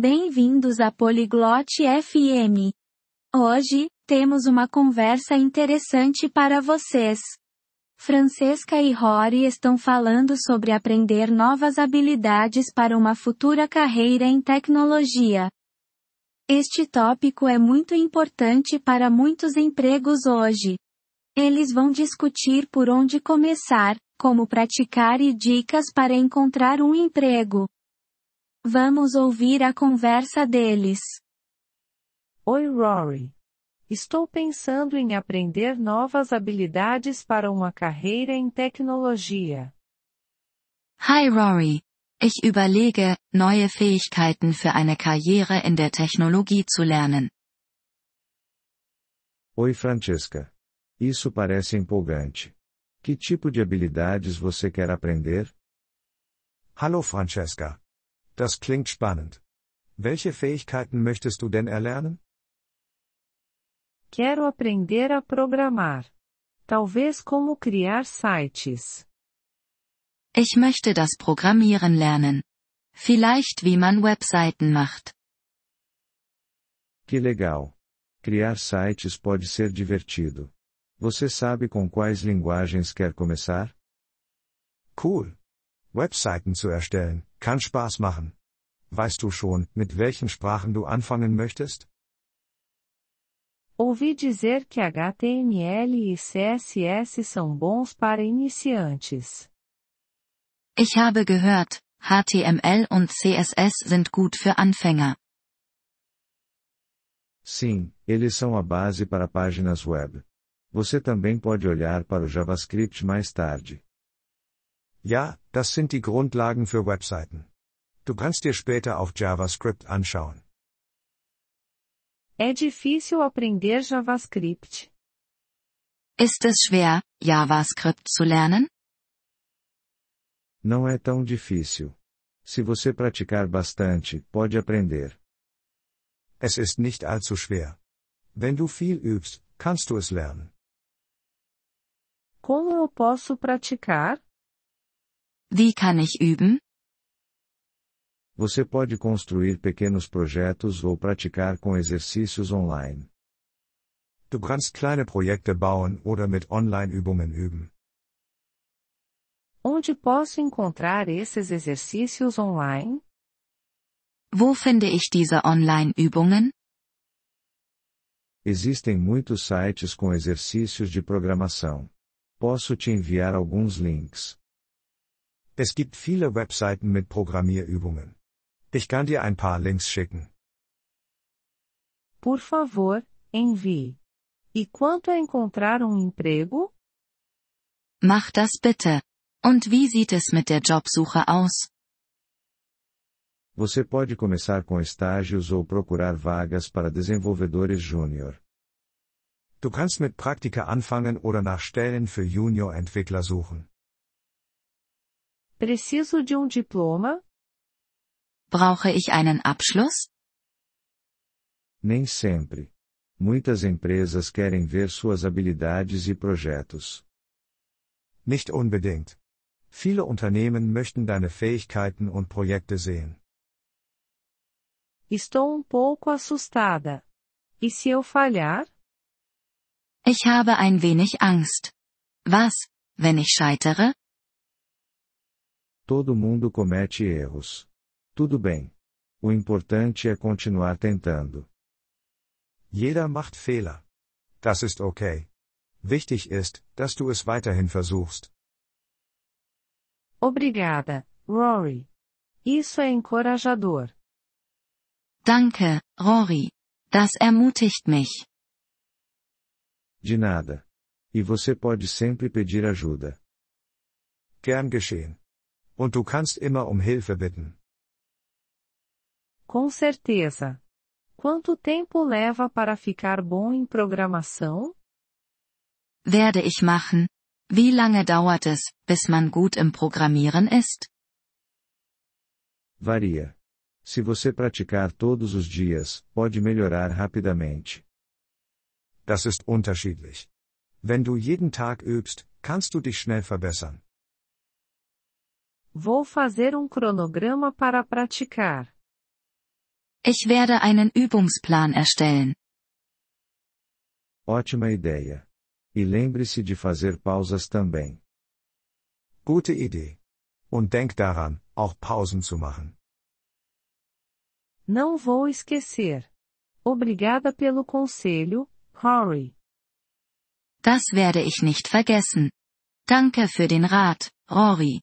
Bem-vindos a Polyglot FM. Hoje, temos uma conversa interessante para vocês. Francesca e Rory estão falando sobre aprender novas habilidades para uma futura carreira em tecnologia. Este tópico é muito importante para muitos empregos hoje. Eles vão discutir por onde começar, como praticar e dicas para encontrar um emprego. Vamos ouvir a conversa deles. Oi, Rory. Estou pensando em aprender novas habilidades para uma carreira em tecnologia. Hi, Rory. Ich überlege, neue Fähigkeiten für eine Karriere in der Technologie zu lernen. Oi, Francesca. Isso parece empolgante. Que tipo de habilidades você quer aprender? Hallo Francesca. Das klingt spannend. Welche Fähigkeiten möchtest du denn erlernen? Quero aprender a programar. Talvez como criar sites. Ich möchte das Programmieren lernen. Vielleicht wie man Webseiten macht. Que legal. Criar sites pode ser divertido. Você sabe com quais linguagens quer começar? Cool. Webseiten zu erstellen, kann Spaß machen. Weißt du schon, mit welchen Sprachen du anfangen möchtest? Ouvi dizer que HTML e CSS são bons para iniciantes. Ich habe gehört, HTML und CSS sind gut für Anfänger. Sim, eles são a base para páginas web. Você também pode olhar para o JavaScript mais tarde. Ja, das sind die Grundlagen für Webseiten. Du kannst dir später auch JavaScript anschauen. É difícil aprender JavaScript. Ist es schwer, JavaScript zu lernen? Não é tão difícil. Se você praticar bastante, pode aprender. Es ist nicht allzu schwer. Wenn du viel übst, kannst du es lernen. Como eu posso praticar? Wie kann ich üben? Você pode construir pequenos projetos ou praticar com exercícios online. Du kannst kleine Projekte bauen oder mit Online-Übungen üben. Onde posso encontrar esses exercícios online? Wo finde ich diese Online-Übungen? Existem muitos sites com exercícios de programação. Posso te enviar alguns links. Es gibt viele Webseiten mit Programmierübungen. Ich kann dir ein paar Links schicken. Por favor, envie. E quanto a encontrar um emprego? Mach das bitte. Und wie sieht es mit der Jobsuche aus? Você pode começar com estágios ou procurar vagas para desenvolvedores júnior. Du kannst mit Praktika anfangen oder nach Stellen für Junior-Entwickler suchen. Preciso de um diploma? Brauche ich einen Abschluss? Nem sempre. Muitas empresas querem ver suas habilidades e projetos. Nicht unbedingt. Viele Unternehmen möchten deine Fähigkeiten und Projekte sehen. Estou um pouco assustada. E se eu falhar? Ich habe ein wenig Angst. Was, wenn ich scheitere? Todo mundo comete erros. Tudo bem. O importante é continuar tentando. Jeder macht Fehler. Das ist okay. Wichtig ist, dass du es weiterhin versuchst. Obrigada, Rory. Isso é encorajador. Danke, Rory. Das ermutigt mich. De nada. E você pode sempre pedir ajuda. Gern geschehen. Und du kannst immer um Hilfe bitten. Com certeza. Quanto tempo leva para ficar bom em programação? Werde ich machen. Wie lange dauert es, bis man gut im Programmieren ist? Varia. Se você praticar todos os dias, pode melhorar rapidamente. Das ist unterschiedlich. Wenn du jeden Tag übst, kannst du dich schnell verbessern. Vou fazer um cronograma para praticar. Ich werde einen Übungsplan erstellen. Ótima ideia. E lembre-se de fazer pausas também. Gute Idee. Und denk daran, auch Pausen zu machen. Não vou esquecer. Obrigada pelo conselho, Rory. Das werde ich nicht vergessen. Danke für den Rat, Rory.